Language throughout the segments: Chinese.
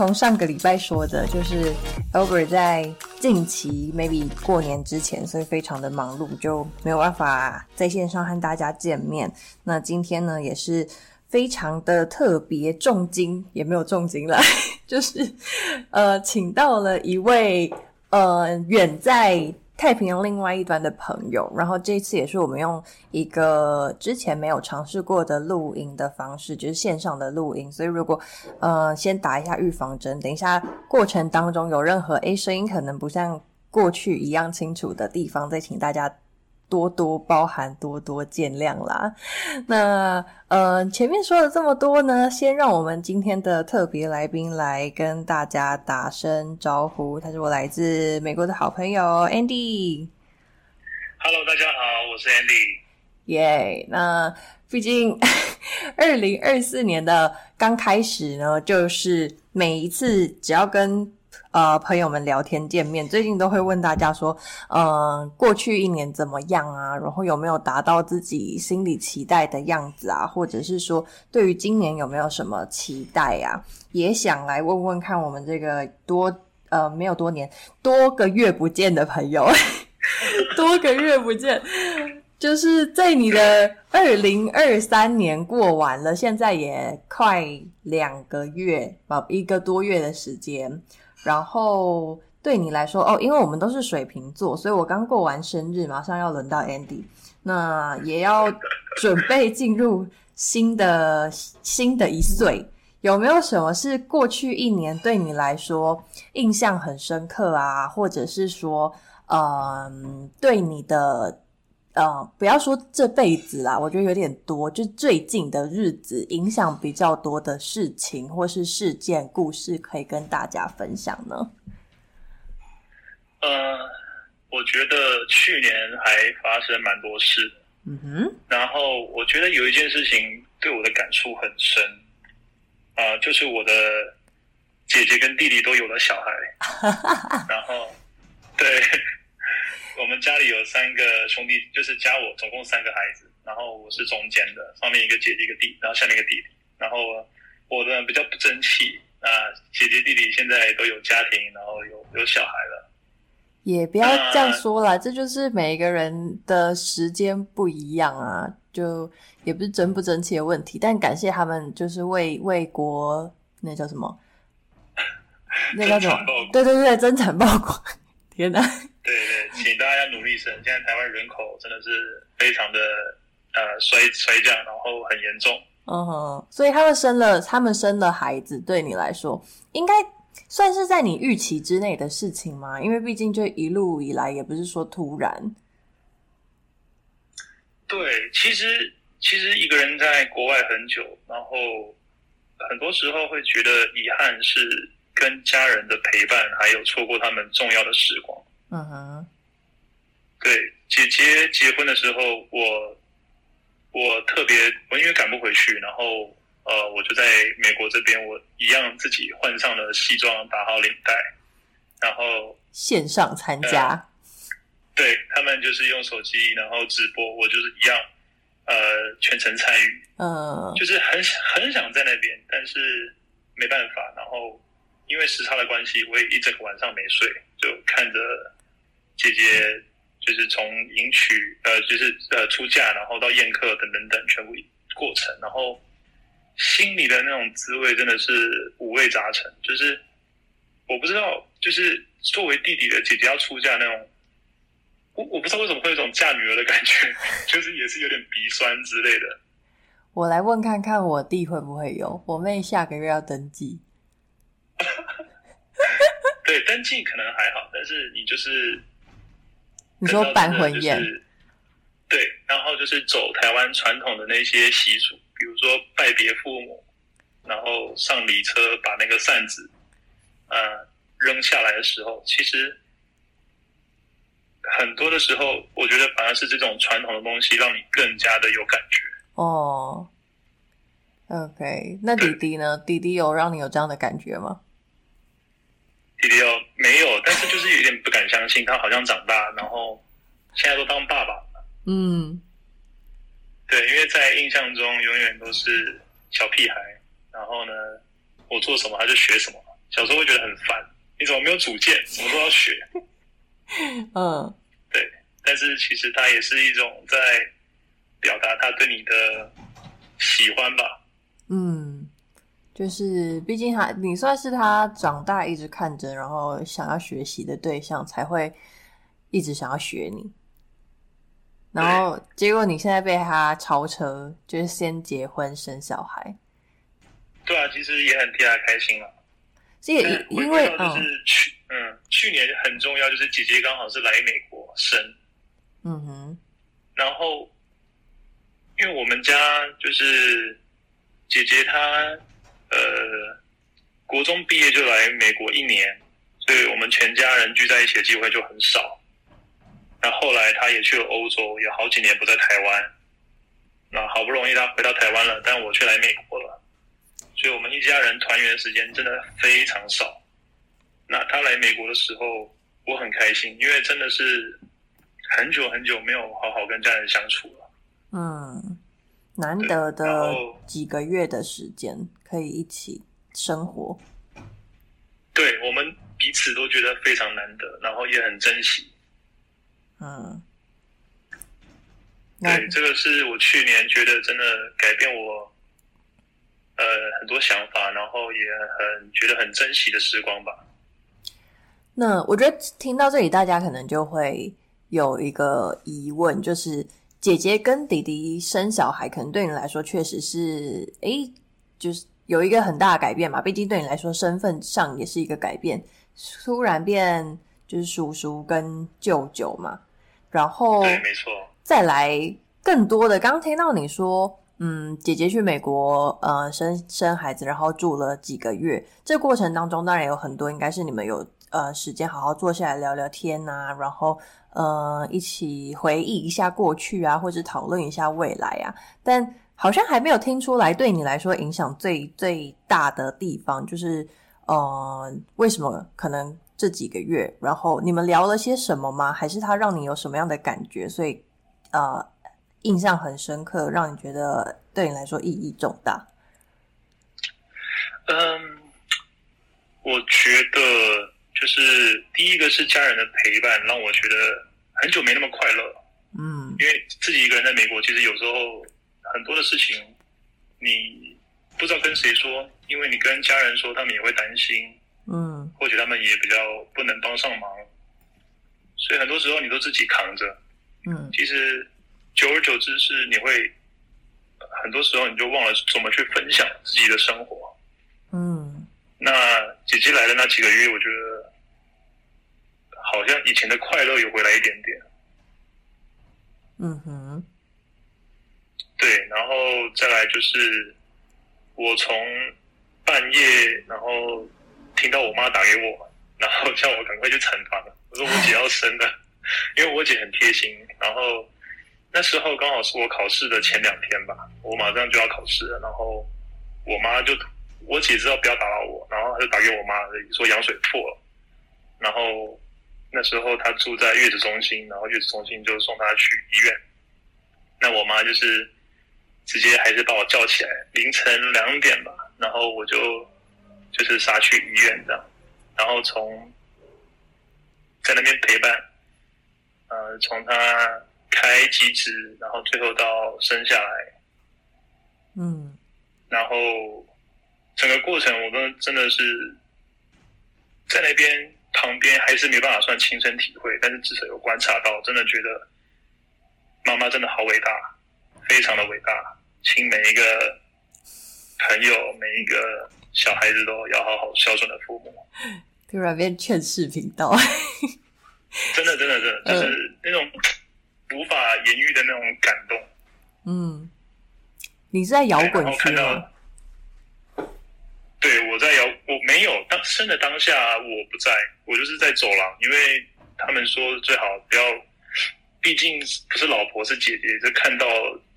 从上个礼拜说的，就是 Albert 在近期 maybe 过年之前，所以非常的忙碌，就没有办法在线上和大家见面。那今天呢，也是非常的特别，重金也没有重金了，就是呃，请到了一位呃远在。太平洋另外一端的朋友，然后这次也是我们用一个之前没有尝试过的录音的方式，就是线上的录音。所以如果呃先打一下预防针，等一下过程当中有任何诶声音可能不像过去一样清楚的地方，再请大家。多多包涵，多多见谅啦。那呃，前面说了这么多呢，先让我们今天的特别来宾来跟大家打声招呼。他是我来自美国的好朋友 Andy。Hello，大家好，我是 Andy。耶，那毕竟 二零二四年的刚开始呢，就是每一次只要跟呃，朋友们聊天见面，最近都会问大家说，嗯、过去一年怎么样啊？然后有没有达到自己心里期待的样子啊？或者是说，对于今年有没有什么期待啊？也想来问问看，我们这个多呃没有多年多个月不见的朋友，多个月不见，就是在你的二零二三年过完了，现在也快两个月，吧，一个多月的时间。然后对你来说哦，因为我们都是水瓶座，所以我刚过完生日，马上要轮到 Andy，那也要准备进入新的新的一岁。有没有什么是过去一年对你来说印象很深刻啊？或者是说，嗯、对你的呃，不要说这辈子啦，我觉得有点多，就最近的日子影响比较多的事情或是事件故事，可以跟大家分享呢？呃，我觉得去年还发生蛮多事，嗯哼，然后我觉得有一件事情对我的感触很深，啊、呃，就是我的姐姐跟弟弟都有了小孩，然后对。我们家里有三个兄弟，就是加我总共三个孩子，然后我是中间的，上面一个姐姐一个弟，然后下面一个弟弟，然后我的比较不争气啊，姐姐弟弟现在都有家庭，然后有有小孩了。也不要这样说啦，这就是每一个人的时间不一样啊，就也不是争不争气的问题，但感谢他们就是为为国，那叫什么？那叫什么？对对对，增产报国。天哪！对对，请大家努力生。现在台湾人口真的是非常的呃衰衰降，然后很严重。嗯哼，所以他们生了，他们生了孩子，对你来说应该算是在你预期之内的事情吗？因为毕竟这一路以来也不是说突然。对，其实其实一个人在国外很久，然后很多时候会觉得遗憾是。跟家人的陪伴，还有错过他们重要的时光。嗯哼，对，姐姐结婚的时候，我我特别，我因为赶不回去，然后呃，我就在美国这边，我一样自己换上了西装，打好领带，然后线上参加。呃、对，他们就是用手机，然后直播，我就是一样，呃，全程参与。嗯，就是很很想在那边，但是没办法，然后。因为时差的关系，我也一整个晚上没睡，就看着姐姐，就是从迎娶，呃，就是呃出嫁，然后到宴客等等等全部过程，然后心里的那种滋味真的是五味杂陈。就是我不知道，就是作为弟弟的姐姐要出嫁那种，我我不知道为什么会有一种嫁女儿的感觉，就是也是有点鼻酸之类的。我来问看看我弟会不会有，我妹下个月要登记。对，登记可能还好，但是你就是你说办婚宴，对，然后就是走台湾传统的那些习俗，比如说拜别父母，然后上礼车把那个扇子呃扔下来的时候，其实很多的时候，我觉得反而是这种传统的东西让你更加的有感觉哦。OK，那弟弟呢？弟弟有让你有这样的感觉吗？弟弟哦，没有，但是就是有点不敢相信，他好像长大，然后现在都当爸爸了。嗯，对，因为在印象中永远都是小屁孩，然后呢，我做什么他就学什么。小时候会觉得很烦，你怎么没有主见，什么都要学？嗯，对。但是其实他也是一种在表达他对你的喜欢吧。嗯，就是毕竟他你算是他长大一直看着，然后想要学习的对象，才会一直想要学你。然后结果你现在被他超车，就是先结婚生小孩。对啊，其实也很替他开心啊。这也因为就是去嗯，嗯，去年很重要，就是姐姐刚好是来美国生。嗯哼。然后，因为我们家就是姐姐她呃，国中毕业就来美国一年，所以我们全家人聚在一起的机会就很少。那后来他也去了欧洲，有好几年不在台湾。那好不容易他回到台湾了，但我却来美国了，所以我们一家人团圆时间真的非常少。那他来美国的时候，我很开心，因为真的是很久很久没有好好跟家人相处了。嗯，难得的几个月的时间可以一起生活。对，我们彼此都觉得非常难得，然后也很珍惜。嗯，对，这个是我去年觉得真的改变我，呃，很多想法，然后也很觉得很珍惜的时光吧。那我觉得听到这里，大家可能就会有一个疑问，就是姐姐跟弟弟生小孩，可能对你来说确实是，诶，就是有一个很大的改变嘛。毕竟对你来说，身份上也是一个改变，突然变就是叔叔跟舅舅嘛。然后，对，没错。再来更多的，刚刚听到你说，嗯，姐姐去美国，呃，生生孩子，然后住了几个月。这过程当中，当然有很多，应该是你们有呃时间好好坐下来聊聊天啊，然后呃一起回忆一下过去啊，或者讨论一下未来啊。但好像还没有听出来，对你来说影响最最大的地方，就是呃，为什么可能？这几个月，然后你们聊了些什么吗？还是他让你有什么样的感觉？所以，呃，印象很深刻，让你觉得对你来说意义重大。嗯，我觉得就是第一个是家人的陪伴，让我觉得很久没那么快乐。嗯，因为自己一个人在美国，其实有时候很多的事情你不知道跟谁说，因为你跟家人说，他们也会担心。嗯，或许他们也比较不能帮上忙，所以很多时候你都自己扛着。嗯，其实久而久之是你会很多时候你就忘了怎么去分享自己的生活。嗯，那姐姐来的那几个月，我觉得好像以前的快乐又回来一点点。嗯哼，对，然后再来就是我从半夜然后。听到我妈打给我，然后叫我赶快去产房。我说我姐要生了，因为我姐很贴心。然后那时候刚好是我考试的前两天吧，我马上就要考试了。然后我妈就，我姐知道不要打扰我，然后她就打给我妈，说羊水破了。然后那时候她住在月子中心，然后月子中心就送她去医院。那我妈就是直接还是把我叫起来，凌晨两点吧，然后我就。就是杀去医院这样，然后从在那边陪伴，呃，从他开机子，然后最后到生下来，嗯，然后整个过程我都真的是在那边旁边，还是没办法算亲身体会，但是至少有观察到，真的觉得妈妈真的好伟大，非常的伟大，请每一个朋友，每一个。小孩子都要好好孝顺的父母，突然变劝世频道，真的真的真的就是那种无法言喻的那种感动。嗯，你是在摇滚区吗？对，我在摇，我没有当生的当下我不在，我就是在走廊，因为他们说最好不要，毕竟不是老婆是姐姐，就看到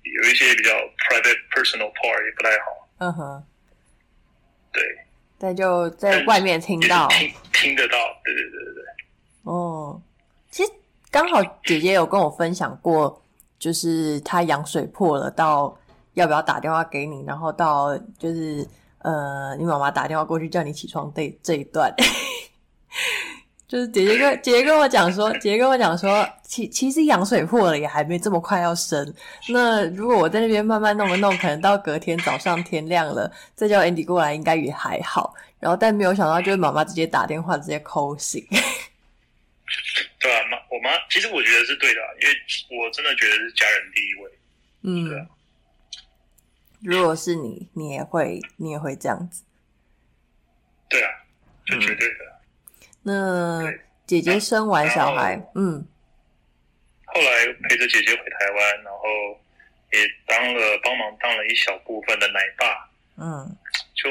有一些比较 private personal part 也不太好。嗯哼。对，但就在外面听到，听听得到，对对对对对。哦，其实刚好姐姐有跟我分享过，就是她羊水破了，到要不要打电话给你，然后到就是呃，你妈妈打电话过去叫你起床这这一段。就是姐姐跟姐姐跟我讲说，姐姐跟我讲说，其其实羊水破了也还没这么快要生。那如果我在那边慢慢弄一弄，可能到隔天早上天亮了，再叫 Andy 过来，应该也还好。然后但没有想到，就是妈妈直接打电话直接 call 醒。对啊，妈，我妈其实我觉得是对的，因为我真的觉得是家人第一位。嗯，对啊。如果是你，你也会，你也会这样子。对啊，就绝对的。嗯那姐姐生完小孩，嗯，后来陪着姐姐回台湾，然后也当了帮忙当了一小部分的奶爸，嗯，就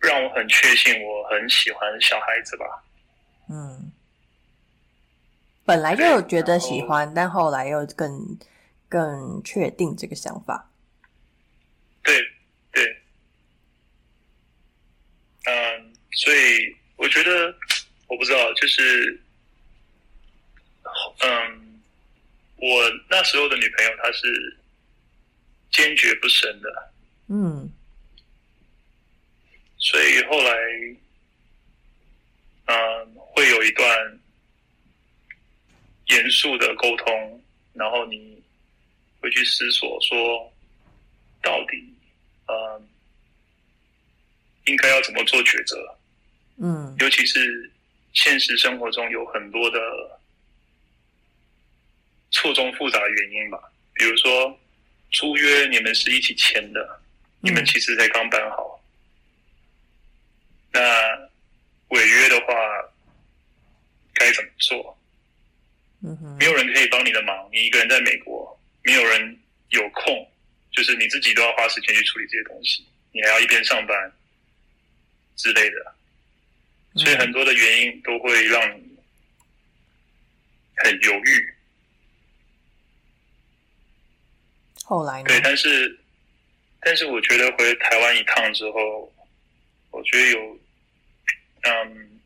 让我很确信我很喜欢小孩子吧，嗯，本来就有觉得喜欢，但后来又更更确定这个想法，对对，嗯，所以。我觉得，我不知道，就是，嗯，我那时候的女朋友她是坚决不生的，嗯，所以后来，嗯，会有一段严肃的沟通，然后你会去思索说，到底，嗯，应该要怎么做抉择。嗯，尤其是现实生活中有很多的错综复杂的原因吧，比如说租约你们是一起签的，你们其实才刚办好，嗯、那违约的话该怎么做？嗯哼，没有人可以帮你的忙，你一个人在美国，没有人有空，就是你自己都要花时间去处理这些东西，你还要一边上班之类的。所以很多的原因都会让你很犹豫。后来呢？对，但是但是我觉得回台湾一趟之后，我觉得有嗯，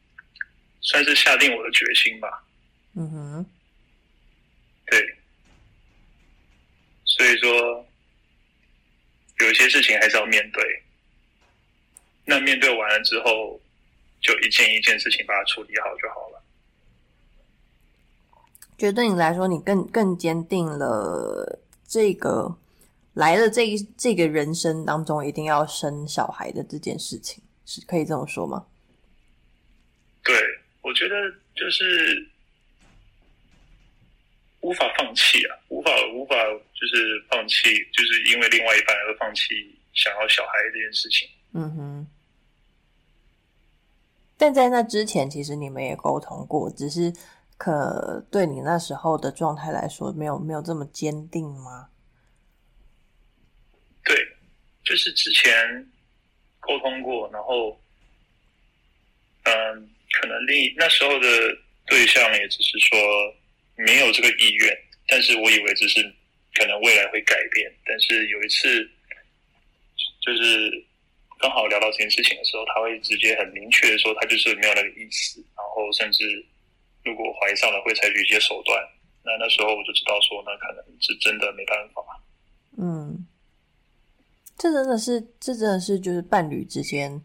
算是下定我的决心吧。嗯哼。对。所以说，有一些事情还是要面对。那面对完了之后。就一件一件事情把它处理好就好了。觉得对你来说，你更更坚定了这个来了这一这个人生当中一定要生小孩的这件事情，是可以这么说吗？对，我觉得就是无法放弃啊，无法无法就是放弃，就是因为另外一半而放弃想要小孩这件事情。嗯哼。但在那之前，其实你们也沟通过，只是可对你那时候的状态来说，没有没有这么坚定吗？对，就是之前沟通过，然后，嗯，可能另那时候的对象也只是说没有这个意愿，但是我以为这是可能未来会改变，但是有一次就是。刚好聊到这件事情的时候，他会直接很明确的说，他就是没有那个意思，然后甚至如果怀上了，会采取一些手段。那那时候我就知道说，那可能是真的没办法。嗯，这真的是，这真的是就是伴侣之间，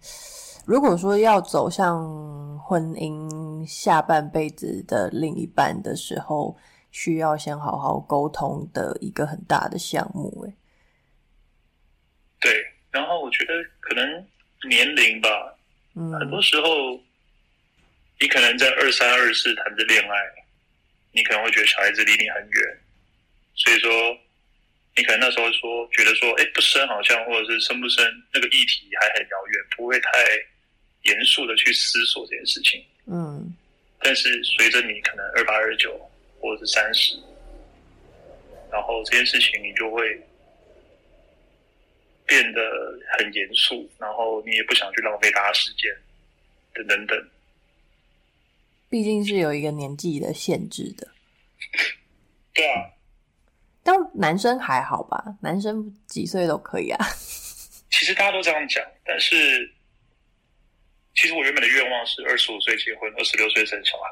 如果说要走向婚姻下半辈子的另一半的时候，需要先好好沟通的一个很大的项目。哎，对。然后我觉得可能年龄吧，嗯，很多时候你可能在二三二四谈着恋爱，你可能会觉得小孩子离你很远，所以说你可能那时候说觉得说，哎，不生好像或者是生不生那个议题还很遥远，不会太严肃的去思索这件事情，嗯。但是随着你可能二八二九或者是三十，然后这件事情你就会。变得很严肃，然后你也不想去浪费大家时间，等等等。毕竟是有一个年纪的限制的。对啊。但男生还好吧？男生几岁都可以啊。其实大家都这样讲，但是其实我原本的愿望是二十五岁结婚，二十六岁生小孩。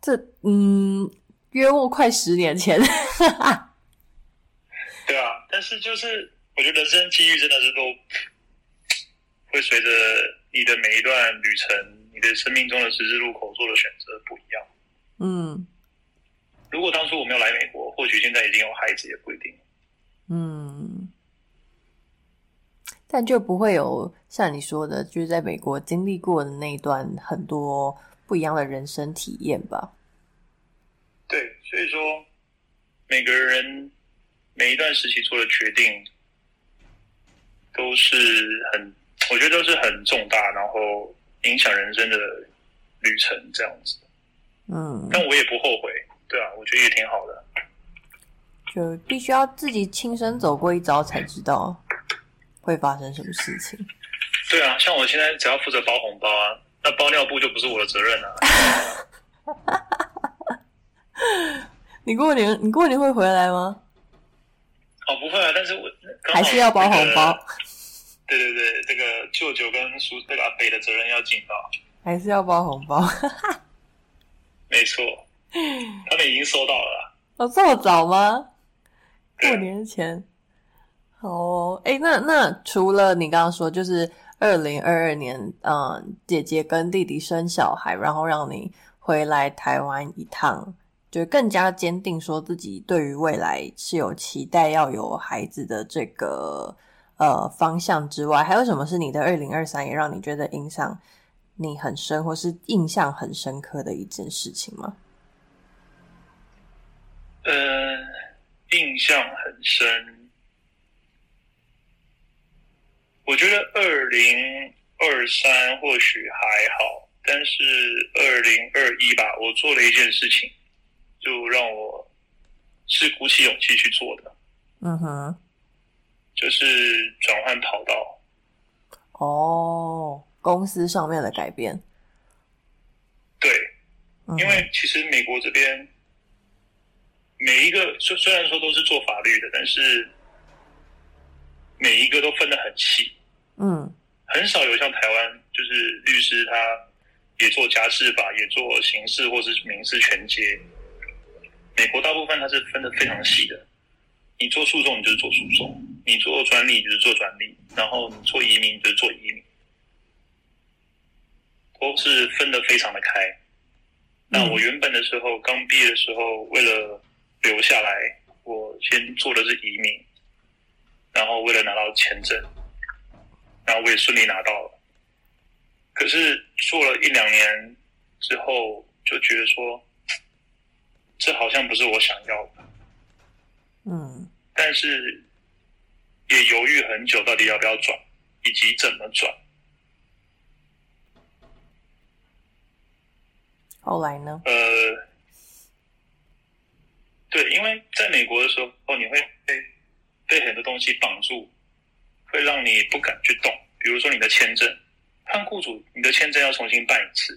这嗯，约莫快十年前。对啊，但是就是我觉得人生机遇真的是都会随着你的每一段旅程，你的生命中的十字路口做的选择不一样。嗯，如果当初我没有来美国，或许现在已经有孩子也不一定。嗯，但就不会有像你说的，就是在美国经历过的那一段很多不一样的人生体验吧？对，所以说每个人每一段时期做的决定都是很，我觉得都是很重大，然后影响人生的旅程这样子。嗯，但我也不后悔，对啊，我觉得也挺好的。就必须要自己亲身走过一遭才知道会发生什么事情。对啊，像我现在只要负责包红包啊，那包尿布就不是我的责任了。你过年你过年会回来吗？哦，不会啊，但是我还是要包红包。对对对，这个舅舅跟叔这个阿北的责任要尽到。还是要包红包。没错，他们已经收到了。哦，这么早吗？过年前，哦，哎，那那除了你刚刚说，就是二零二二年，嗯，姐姐跟弟弟生小孩，然后让你回来台湾一趟，就更加坚定说自己对于未来是有期待要有孩子的这个呃方向之外，还有什么是你的二零二三也让你觉得影响你很深，或是印象很深刻的一件事情吗？呃。印象很深，我觉得二零二三或许还好，但是二零二一吧，我做了一件事情，就让我是鼓起勇气去做的。嗯哼，就是转换跑道。哦，公司上面的改变。对，因为其实美国这边。每一个虽虽然说都是做法律的，但是每一个都分得很细，嗯，很少有像台湾，就是律师他也做家事法，也做刑事或是民事全接。美国大部分它是分的非常细的，你做诉讼你就是做诉讼，你做专利就是做专利，然后你做移民就是做移民，都是分的非常的开。那我原本的时候刚毕业的时候，为了留下来，我先做的是移民，然后为了拿到签证，然后我也顺利拿到了。可是做了一两年之后，就觉得说，这好像不是我想要的。嗯，但是也犹豫很久，到底要不要转，以及怎么转。后来呢？呃。对，因为在美国的时候，你会被被很多东西绑住，会让你不敢去动。比如说你的签证，看雇主，你的签证要重新办一次，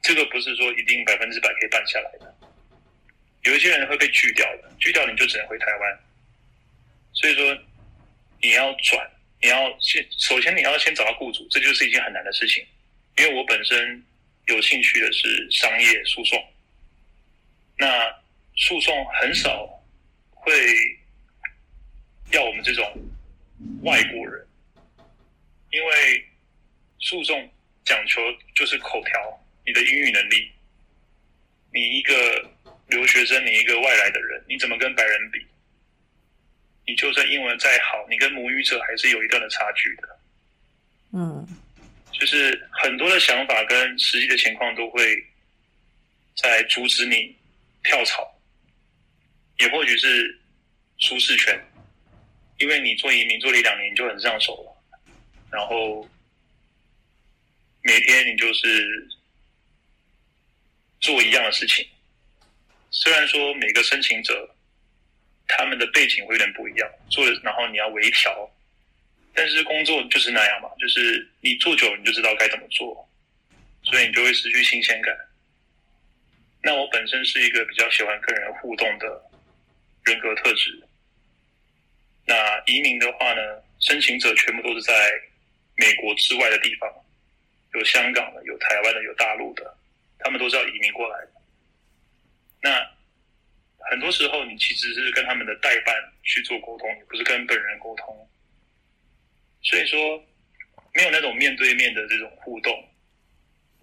这个不是说一定百分之百可以办下来的。有一些人会被拒掉的，拒掉你就只能回台湾。所以说你要转，你要先首先你要先找到雇主，这就是一件很难的事情。因为我本身有兴趣的是商业诉讼，那。诉讼很少会要我们这种外国人，因为诉讼讲求就是口条，你的英语能力。你一个留学生，你一个外来的人，你怎么跟白人比？你就算英文再好，你跟母语者还是有一段的差距的。嗯，就是很多的想法跟实际的情况都会在阻止你跳槽。也或许是舒适圈，因为你做移民做了一两年，你就很上手了。然后每天你就是做一样的事情。虽然说每个申请者他们的背景会有点不一样，做的然后你要微调，但是工作就是那样嘛，就是你做久了你就知道该怎么做，所以你就会失去新鲜感。那我本身是一个比较喜欢跟人互动的。人格特质。那移民的话呢，申请者全部都是在美国之外的地方，有香港的，有台湾的，有大陆的，他们都是要移民过来的。那很多时候你其实是跟他们的代办去做沟通，也不是跟本人沟通。所以说，没有那种面对面的这种互动，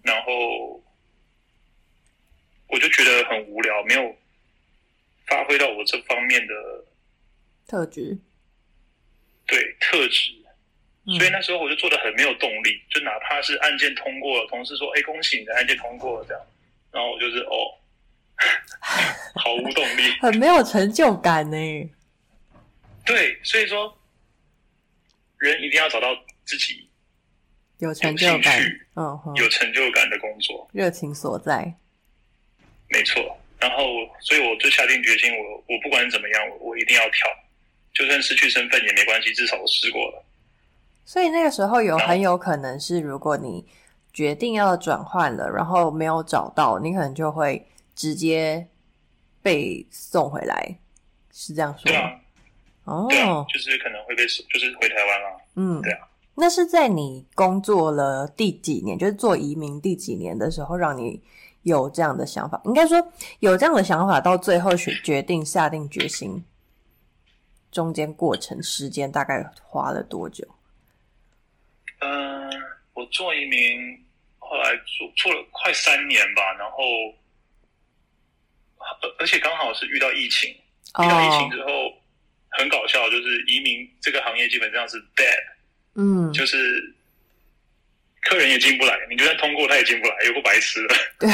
然后我就觉得很无聊，没有发挥到我这方面的特质。对，特质。所以那时候我就做的很没有动力，就哪怕是案件通过了，同事说：“哎，恭喜你的案件通过了。”这样，然后我就是哦，毫无动力，很没有成就感呢。对，所以说，人一定要找到自己有成就感，嗯，有成就感的工作，热情所在。没错，然后，所以我就下定决心，我我不管怎么样，我我一定要跳，就算失去身份也没关系，至少我试过了。所以那个时候有很有可能是，如果你决定要转换了，然后没有找到，你可能就会直接被送回来，是这样说吗？对啊，哦，就是可能会被就是回台湾了。嗯，对啊。那是在你工作了第几年，就是做移民第几年的时候，让你有这样的想法？应该说有这样的想法，到最后决决定下定决心，中间过程时间大概花了多久？嗯，我做移民，后来做做了快三年吧，然后，而且刚好是遇到疫情，遇到疫情之后，很搞笑，就是移民这个行业基本上是 dead，嗯，就是客人也进不来，你就算通过他也进不来，有个白痴的。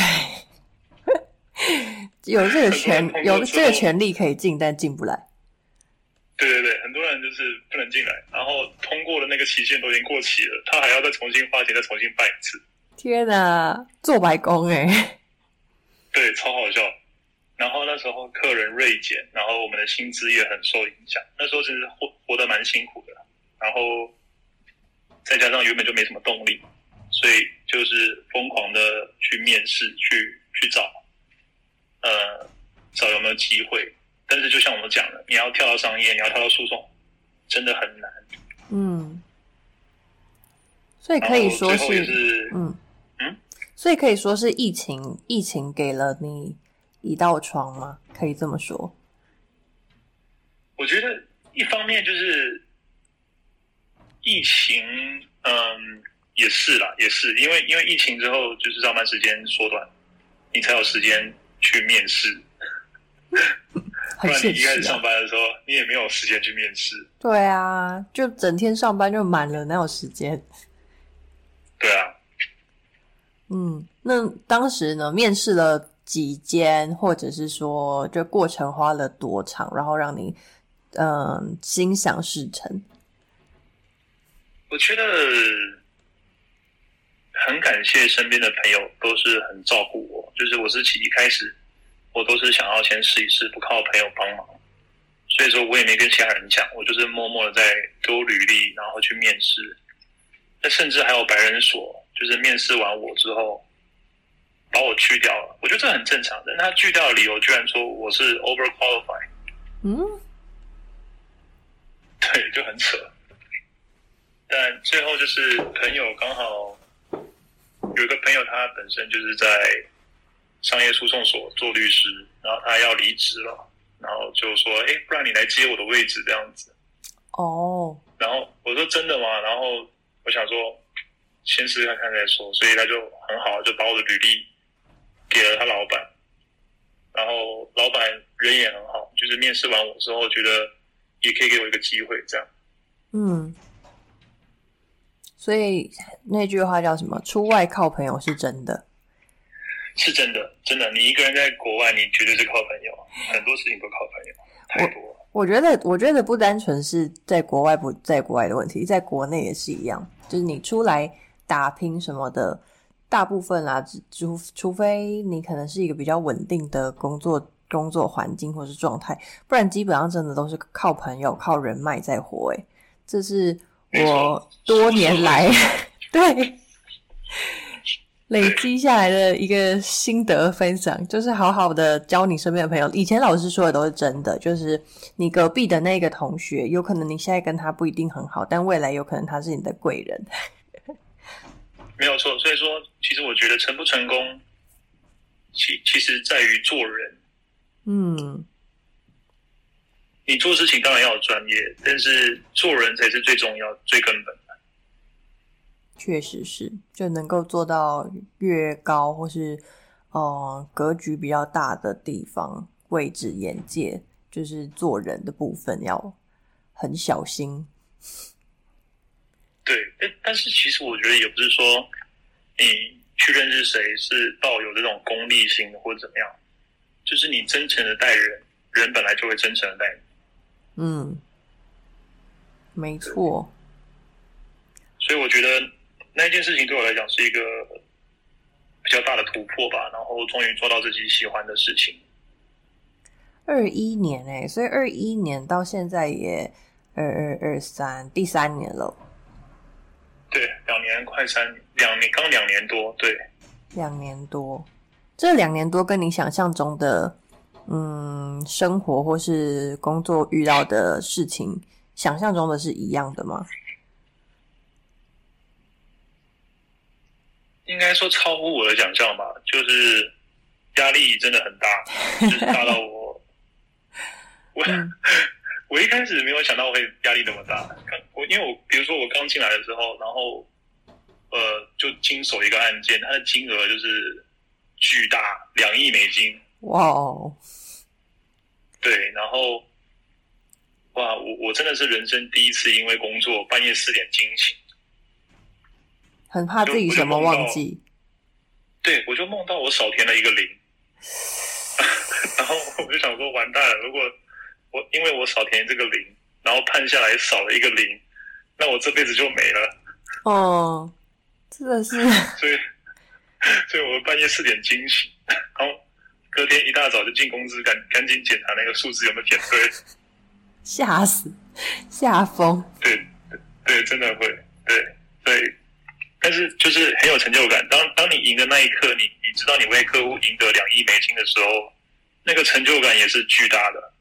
对，有这个权，有这个权利可以进，但进不来。对对对，很多人就是不能进来，然后通过的那个期限都已经过期了，他还要再重新花钱，再重新办一次。天哪，做白工哎！对，超好笑。然后那时候客人锐减，然后我们的薪资也很受影响。那时候其实活活得蛮辛苦的，然后再加上原本就没什么动力，所以就是疯狂的去面试，去去找，呃，找有没有机会。但是就像我们讲的，你要跳到商业，你要跳到诉讼，真的很难。嗯，所以可以说是，是嗯嗯，所以可以说是疫情，疫情给了你一道窗吗？可以这么说？我觉得一方面就是疫情，嗯，也是啦，也是因为因为疫情之后，就是上班时间缩短，你才有时间去面试。不然你一开始上班的时候，你也没有时间去面试。对啊，就整天上班就满了，哪有时间？对啊。嗯，那当时呢，面试了几间，或者是说，这过程花了多长，然后让你嗯、心想事成？我觉得很感谢身边的朋友，都是很照顾我。就是我是其一开始。我都是想要先试一试，不靠朋友帮忙，所以说我也没跟其他人讲，我就是默默的在丢履历，然后去面试。那甚至还有白人所，就是面试完我之后，把我去掉了。我觉得这很正常，但他拒掉的理由居然说我是 overqualified。嗯，对，就很扯。但最后就是朋友刚好有一个朋友，他本身就是在。商业诉讼所做律师，然后他要离职了，然后就说：“哎，不然你来接我的位置这样子。”哦，然后我说：“真的吗？”然后我想说，先试试看看再说，所以他就很好，就把我的履历给了他老板，然后老板人也很好，就是面试完我之后，觉得也可以给我一个机会，这样。嗯，所以那句话叫什么？“出外靠朋友”是真的。是真的，真的。你一个人在国外，你绝对是靠朋友，很多事情都靠朋友，太多了。我，我觉得，我觉得不单纯是在国外不在国外的问题，在国内也是一样。就是你出来打拼什么的，大部分啦，除除非你可能是一个比较稳定的工作工作环境或是状态，不然基本上真的都是靠朋友、靠人脉在活。诶，这是我多年来 对。累积下来的一个心得分享，就是好好的教你身边的朋友。以前老师说的都是真的，就是你隔壁的那个同学，有可能你现在跟他不一定很好，但未来有可能他是你的贵人。没有错，所以说，其实我觉得成不成功，其其实在于做人。嗯，你做事情当然要有专业，但是做人才是最重要、最根本的。确实是，就能够做到越高或是呃格局比较大的地方、位置、眼界，就是做人的部分要很小心。对，但是其实我觉得也不是说你去认识谁是抱有这种功利心或者怎么样，就是你真诚的待人，人本来就会真诚的待你。嗯，没错。所以我觉得那件事情对我来讲是一个比较大的突破吧，然后终于做到自己喜欢的事情。二一年哎、欸，所以二一年到现在也二二二三第三年了。对，两年快三两年，刚两年多，对，两年多。这两年多跟你想象中的，嗯，生活或是工作遇到的事情，想象中的是一样的吗？应该说超乎我的想象吧，就是压力真的很大，就是大到我，我。嗯 我一开始没有想到会压力那么大，刚我因为我比如说我刚进来的时候，然后呃就经手一个案件，它的金额就是巨大，两亿美金。哇哦！对，然后哇，我我真的是人生第一次因为工作半夜四点惊醒，很怕自己什么忘记。对，我就梦到我少填了一个零，然后我就想说完蛋了，如果。我因为我少填这个零，然后判下来少了一个零，那我这辈子就没了。哦，真的是。所以，所以我半夜四点惊醒，然后隔天一大早就进公司赶赶紧检查那个数字有没有填对。吓死，吓疯。对对对，真的会对对，但是就是很有成就感。当当你赢的那一刻，你你知道你为客户赢得两亿美金的时候，那个成就感也是巨大的。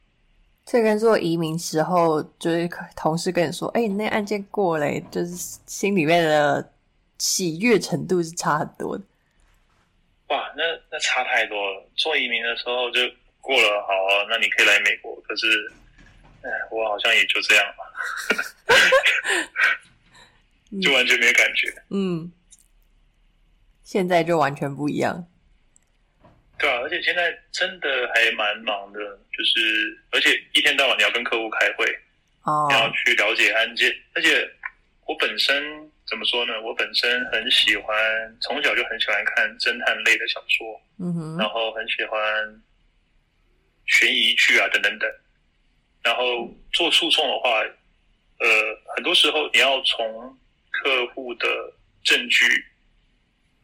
这跟做移民时候，就是同事跟你说：“哎、欸，你那案件过了，就是心里面的喜悦程度是差很多的。”哇，那那差太多了。做移民的时候就过了，好啊，那你可以来美国。可是，哎，我好像也就这样吧 就完全没有感觉。嗯，现在就完全不一样。对啊，而且现在真的还蛮忙的，就是而且一天到晚你要跟客户开会，哦，oh. 你要去了解案件，而且我本身怎么说呢？我本身很喜欢，从小就很喜欢看侦探类的小说，嗯哼、mm，hmm. 然后很喜欢悬疑剧啊等等等，然后做诉讼的话，呃，很多时候你要从客户的证据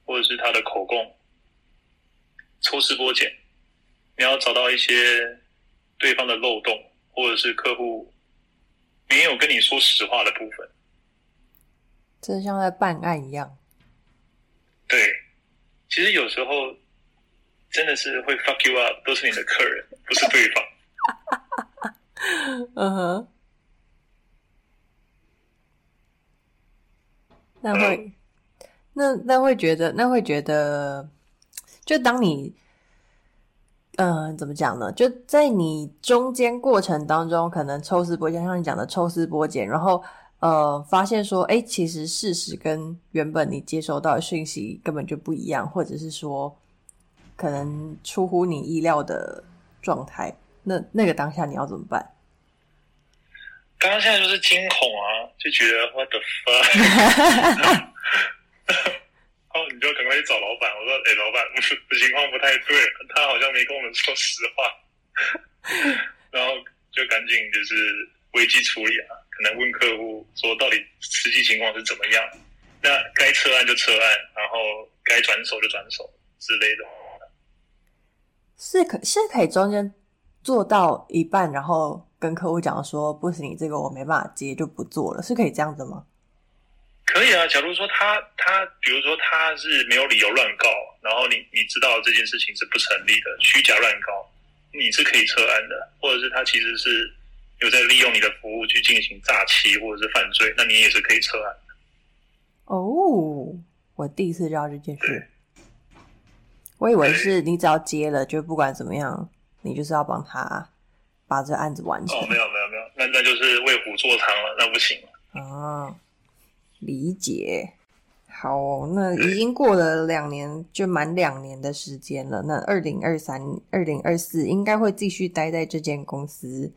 或者是他的口供。抽丝剥茧，你要找到一些对方的漏洞，或者是客户没有跟你说实话的部分，这像在办案一样。对，其实有时候真的是会 fuck you up，都是你的客人，不是对方。嗯哼，那会，uh, 那那会觉得，那会觉得。就当你，嗯、呃，怎么讲呢？就在你中间过程当中，可能抽丝剥茧，像你讲的抽丝剥茧，然后呃，发现说，哎，其实事实跟原本你接收到的讯息根本就不一样，或者是说，可能出乎你意料的状态，那那个当下你要怎么办？刚刚现在就是惊恐啊，就觉得 what the fuck。然后你就赶快去找老板，我说：“哎，老板，我 情况不太对，他好像没跟我们说实话。”然后就赶紧就是危机处理啊，可能问客户说到底实际情况是怎么样，那该撤案就撤案，然后该转手就转手之类的。是可，是可以中间做到一半，然后跟客户讲说：“不行，这个我没办法接，就不做了。”是可以这样子吗？可以啊，假如说他他，比如说他是没有理由乱告，然后你你知道这件事情是不成立的，虚假乱告，你是可以撤案的，或者是他其实是有在利用你的服务去进行诈欺或者是犯罪，那你也是可以撤案的。哦，我第一次知道这件事，我以为是你只要接了，就不管怎么样，你就是要帮他把这案子完成。哦，没有没有没有。那那就是为虎作伥了，那不行啊。理解。好哦，那已经过了两年，就满两年的时间了。那二零二三、二零二四应该会继续待在这间公司，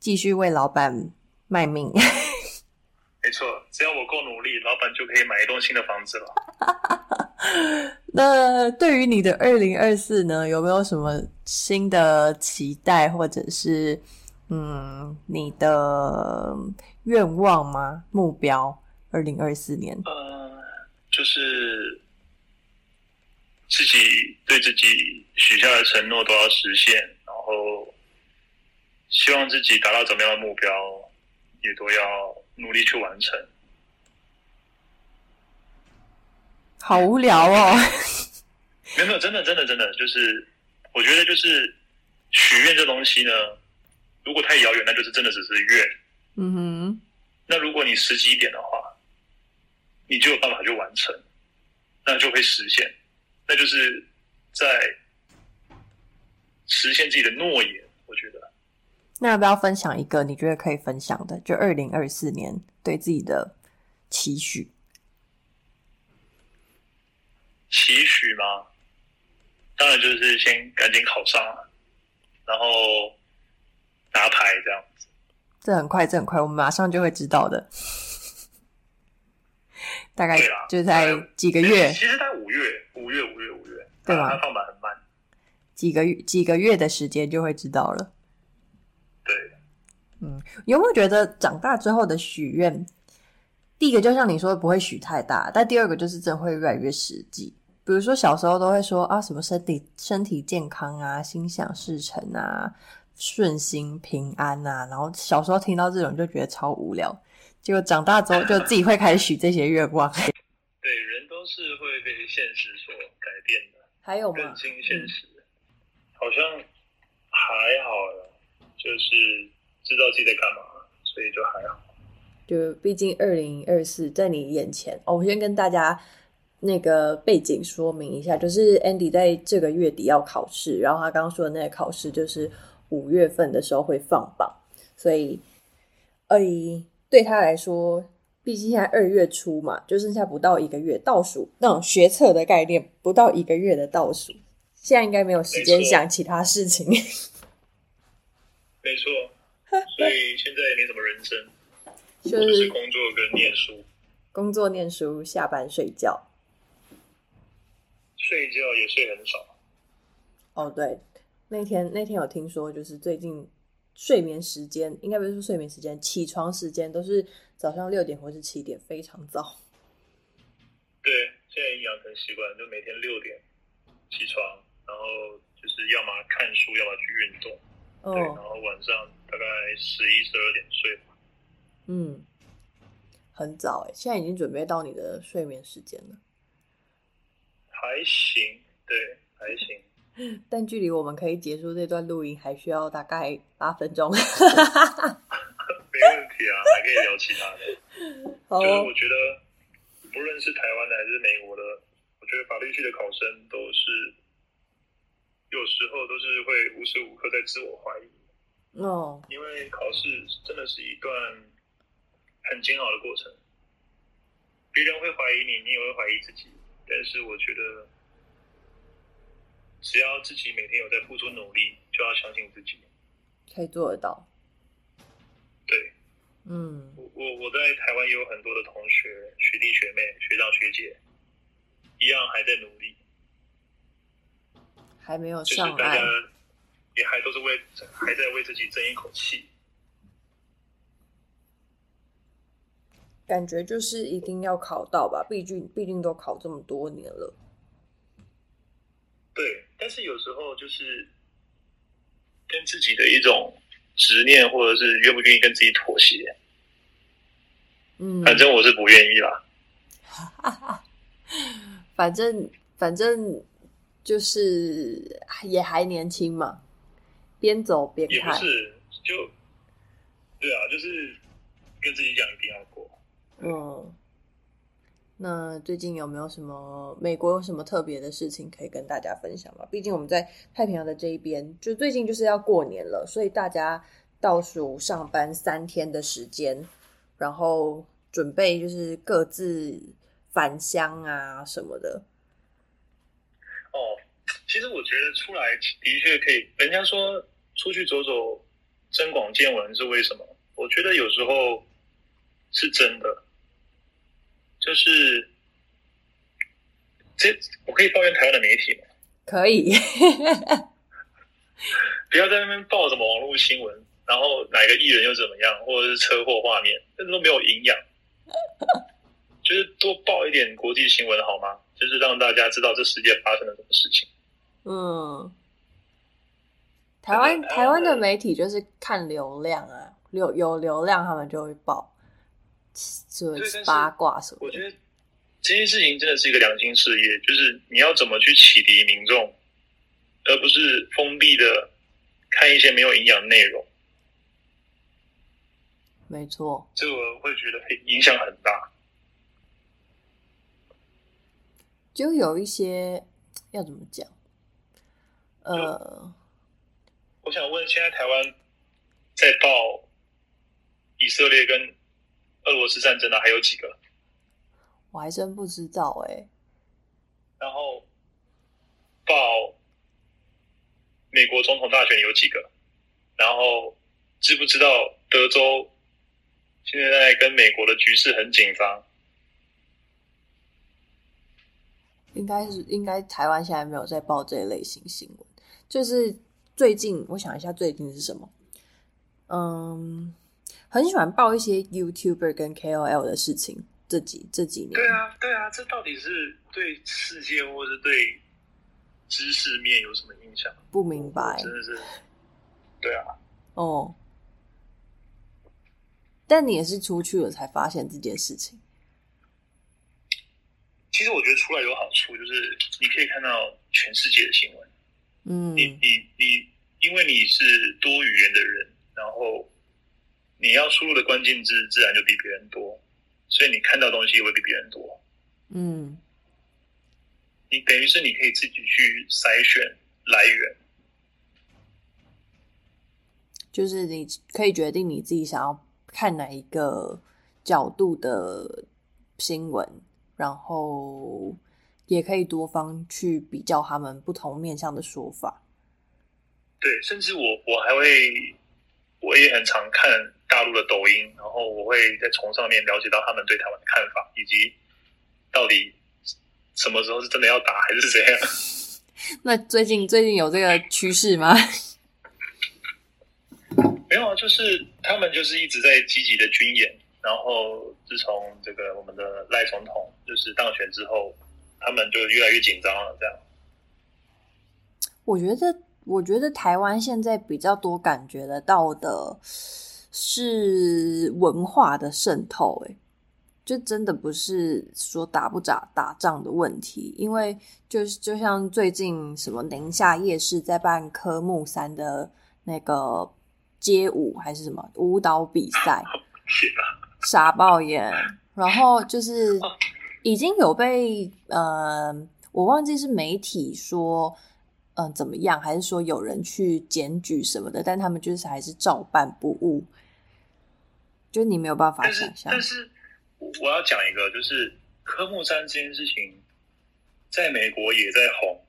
继续为老板卖命。没错，只要我够努力，老板就可以买一栋新的房子了。那对于你的二零二四呢，有没有什么新的期待，或者是嗯，你的愿望吗？目标？二零二四年。呃就是自己对自己许下的承诺都要实现，然后希望自己达到怎么样的目标，也都要努力去完成。好无聊哦！没 有没有，真的真的真的，就是我觉得就是许愿这东西呢，如果太遥远，那就是真的只是愿。嗯哼。那如果你实际一点的话。你就有办法去完成，那就会实现，那就是在实现自己的诺言。我觉得，那要不要分享一个你觉得可以分享的？就二零二四年对自己的期许？期许吗？当然就是先赶紧考上了，然后拿牌这样子。这很快，这很快，我们马上就会知道的。大概就在几个月，其实在五月，五月，五月，五月，对吧？它放板很慢，几个月，几个月的时间就会知道了。对，嗯，有没有觉得长大之后的许愿，第一个就像你说的不会许太大，但第二个就是真会越来越实际。比如说小时候都会说啊，什么身体身体健康啊，心想事成啊，顺心平安啊，然后小时候听到这种就觉得超无聊。结果长大之后，就自己会开始许这些愿望。对，人都是会被现实所改变的。还有吗？认清现实，嗯、好像还好了，就是知道自己在干嘛，所以就还好。就毕竟二零二四在你眼前哦，我先跟大家那个背景说明一下，就是 Andy 在这个月底要考试，然后他刚刚说的那个考试就是五月份的时候会放榜，所以而已。对他来说，毕竟现在二月初嘛，就剩下不到一个月，倒数那种学测的概念，不到一个月的倒数，现在应该没有时间想其他事情。没错，所以现在也没什么人生，就是工作跟念书，工作念书，下班睡觉，睡觉也睡很少。哦，对，那天那天有听说，就是最近。睡眠时间应该不是说睡眠时间，起床时间都是早上六点或是七点，非常早。对，现在已经养成习惯，就每天六点起床，然后就是要么看书，要么去运动。哦。对，然后晚上大概十一、十二点睡。嗯，很早哎，现在已经准备到你的睡眠时间了。还行，对，还行。但距离我们可以结束这段录音还需要大概八分钟。没问题啊，还可以聊其他的。好，就是我觉得，不论是台湾的还是美国的，我觉得法律系的考生都是有时候都是会无时无刻在自我怀疑。哦。因为考试真的是一段很煎熬的过程，别人会怀疑你，你也会怀疑自己。但是我觉得。只要自己每天有在付出努力，就要相信自己，可以做得到。对，嗯，我我我在台湾也有很多的同学、学弟学妹、学长学姐，一样还在努力，还没有上岸，就是大家也还都是为还在为自己争一口气。感觉就是一定要考到吧，毕竟毕竟都考这么多年了。对。但是有时候就是跟自己的一种执念，或者是愿不愿意跟自己妥协。嗯，反正我是不愿意啦。反正反正就是也还年轻嘛，边走边看。也不是，就对啊，就是跟自己讲一定要过。嗯。那最近有没有什么美国有什么特别的事情可以跟大家分享吗？毕竟我们在太平洋的这一边，就最近就是要过年了，所以大家倒数上班三天的时间，然后准备就是各自返乡啊什么的。哦，其实我觉得出来的确可以。人家说出去走走，增广见闻是为什么？我觉得有时候是真的，就是这我可以抱怨台湾的媒体吗？可以。不要在那边报什么网络新闻，然后哪个艺人又怎么样，或者是车祸画面，那都没有营养。就是多报一点国际新闻好吗？就是让大家知道这世界发生了什么事情。嗯，台湾台湾的媒体就是看流量啊，有有流量他们就会报，就是八卦什么。我觉得这件事情真的是一个良心事业，就是你要怎么去启迪民众。而不是封闭的看一些没有营养内容，没错，这个我会觉得影响很大。就有一些要怎么讲？呃，我想问，现在台湾在报以色列跟俄罗斯战争的还有几个？我还真不知道哎、欸。然后报。美国总统大选有几个？然后知不知道德州现在跟美国的局势很紧张？应该是应该台湾现在没有在报这一类型新闻。就是最近我想一下，最近是什么？嗯，很喜欢报一些 YouTuber 跟 KOL 的事情。这几这几年，对啊，对啊，这到底是对世界，或是对？知识面有什么影响？不明白，真的是，对啊，哦，但你也是出去了才发现这件事情。其实我觉得出来有好处，就是你可以看到全世界的新闻。嗯，你你你，因为你是多语言的人，然后你要输入的关键字自然就比别人多，所以你看到东西也会比别人多。嗯。你等于是你可以自己去筛选来源，就是你可以决定你自己想要看哪一个角度的新闻，然后也可以多方去比较他们不同面向的说法。对，甚至我我还会，我也很常看大陆的抖音，然后我会在从上面了解到他们对台湾的看法，以及到底。什么时候是真的要打，还是怎样？那最近最近有这个趋势吗？没有啊，就是他们就是一直在积极的军演，然后自从这个我们的赖总统就是当选之后，他们就越来越紧张了。这样，我觉得，我觉得台湾现在比较多感觉得到的是文化的渗透，欸，就真的不是说打不打打仗的问题，因为就是就像最近什么宁夏夜市在办科目三的那个街舞还是什么舞蹈比赛，傻爆眼。然后就是已经有被呃，我忘记是媒体说嗯、呃、怎么样，还是说有人去检举什么的，但他们就是还是照办不误，就你没有办法想象。但是我要讲一个，就是科目三这件事情，在美国也在红，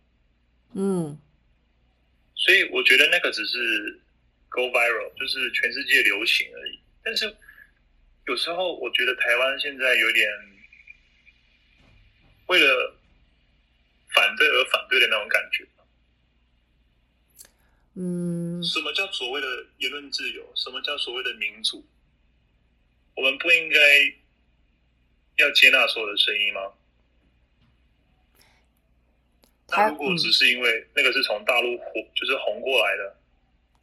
嗯，所以我觉得那个只是 go viral，就是全世界流行而已。但是有时候我觉得台湾现在有点为了反对而反对的那种感觉，嗯，什么叫所谓的言论自由？什么叫所谓的民主？我们不应该。要接纳所有的声音吗？那如果只是因为那个是从大陆火，就是红过来的，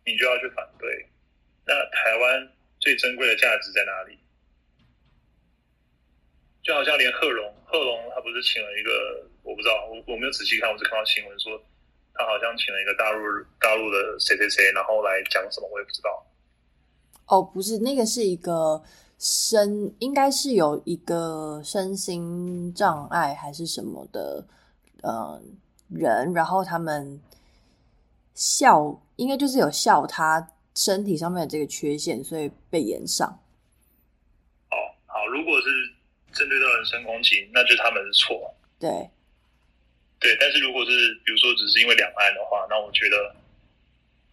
你就要去反对？那台湾最珍贵的价值在哪里？就好像连贺龙，贺龙他不是请了一个，我不知道，我我没有仔细看，我只看到新闻说他好像请了一个大陆大陆的谁谁谁，然后来讲什么，我也不知道。哦，不是，那个是一个。身应该是有一个身心障碍还是什么的，呃，人，然后他们笑，应该就是有笑他身体上面的这个缺陷，所以被延上。哦，好，如果是针对到人身攻击，那就他们是错。对，对，但是如果是比如说只是因为两岸的话，那我觉得，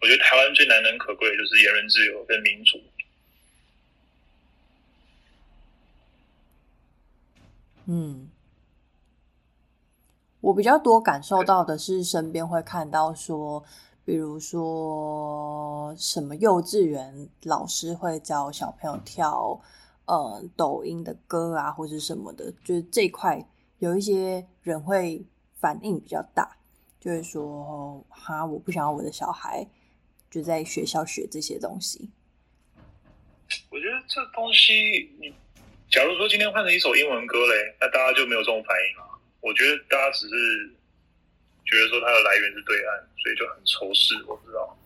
我觉得台湾最难能可贵的就是言论自由跟民主。嗯，我比较多感受到的是身边会看到说。比如说，什么幼稚园老师会教小朋友跳呃抖音的歌啊，或者什么的，就是这一块有一些人会反应比较大，就是说哈，我不想要我的小孩就在学校学这些东西。我觉得这东西，你假如说今天换成一首英文歌嘞，那大家就没有这种反应了。我觉得大家只是。觉得说它的来源是对岸，所以就很仇视。我不知道，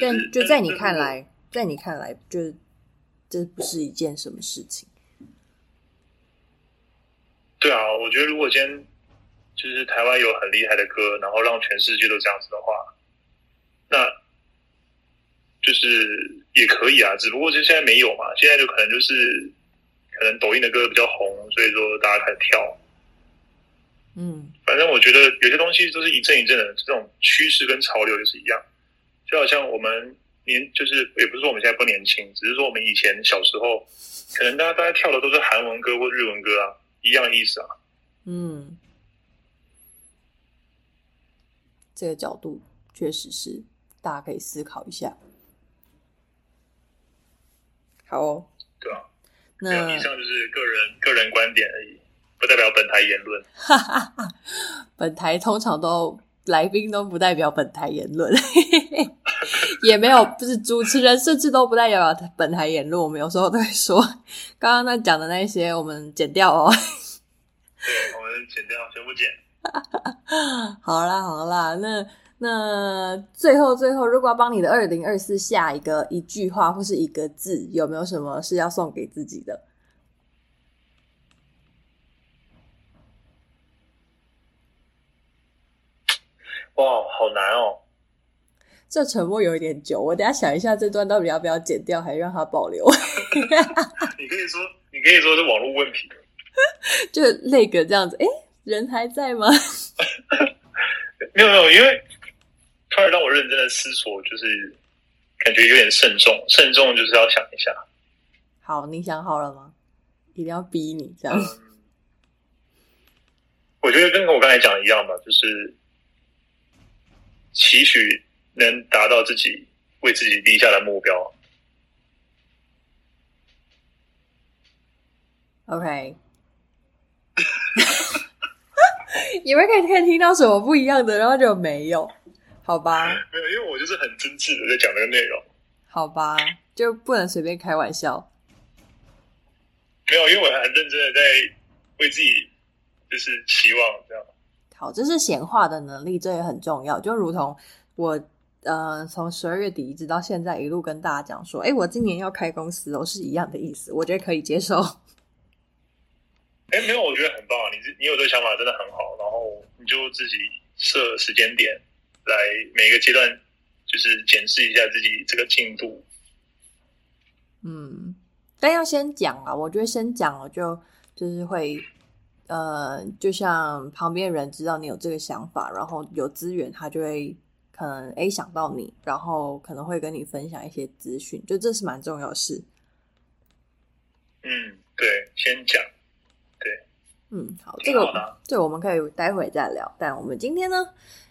但就在你看来，在你看来，就这不是一件什么事情。对啊，我觉得如果今天就是台湾有很厉害的歌，然后让全世界都这样子的话，那就是也可以啊。只不过就现在没有嘛，现在就可能就是可能抖音的歌比较红，所以说大家开始跳。嗯，反正我觉得有些东西都是一阵一阵的，这种趋势跟潮流也是一样，就好像我们年就是也不是说我们现在不年轻，只是说我们以前小时候，可能大家大家跳的都是韩文歌或日文歌啊，一样的意思啊。嗯，这个角度确实是大家可以思考一下。好哦，对啊，那以上就是个人个人观点而已。不代表本台言论。哈哈哈，本台通常都来宾都不代表本台言论，也没有不是主持人，甚至都不代表本台言论。我们有时候都会说，刚刚那讲的那些，我们剪掉哦。对，我们剪掉，全部剪。好啦好啦，那那最后最后，如果要帮你的二零二四下一个一句话或是一个字，有没有什么是要送给自己的？哇，好难哦！这沉默有一点久，我等下想一下这段到底要不要剪掉，还是让它保留？你可以说，你可以说是网络问题，就那个这样子。哎，人还在吗？没有没有，因为突然让我认真的思索，就是感觉有点慎重，慎重就是要想一下。好，你想好了吗？一定要逼你这样。嗯，我觉得跟我刚才讲的一样吧，就是。期许能达到自己为自己立下的目标。OK，你们可以可以听到什么不一样的，然后就没有，好吧？没有，因为我就是很真挚的在讲这个内容。好吧，就不能随便开玩笑。没有，因为我很认真的在为自己就是期望这样。好，这是显化的能力，这也很重要。就如同我，呃，从十二月底一直到现在，一路跟大家讲说，哎，我今年要开公司哦，是一样的意思。我觉得可以接受。哎，没有，我觉得很棒。你你有这个想法真的很好。然后你就自己设时间点，来每个阶段就是检视一下自己这个进度。嗯，但要先讲啊，我觉得先讲了就就是会。呃，就像旁边人知道你有这个想法，然后有资源，他就会可能诶想到你，然后可能会跟你分享一些资讯，就这是蛮重要的事。嗯，对，先讲，对，嗯，好，这个这我们可以待会再聊。但我们今天呢，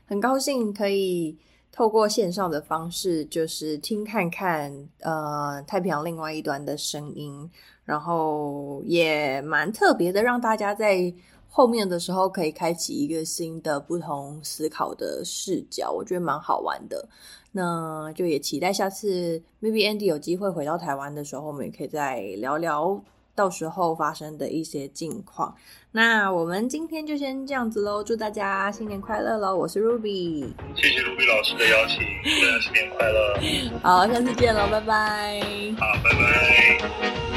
很高兴可以透过线上的方式，就是听看看呃太平洋另外一端的声音。然后也蛮特别的，让大家在后面的时候可以开启一个新的、不同思考的视角，我觉得蛮好玩的。那就也期待下次 maybe Andy 有机会回到台湾的时候，我们也可以再聊聊到时候发生的一些近况。那我们今天就先这样子喽，祝大家新年快乐喽！我是 Ruby，谢谢 Ruby 老师的邀请，祝大家新年快乐！好，下次见喽，拜拜！好，拜拜。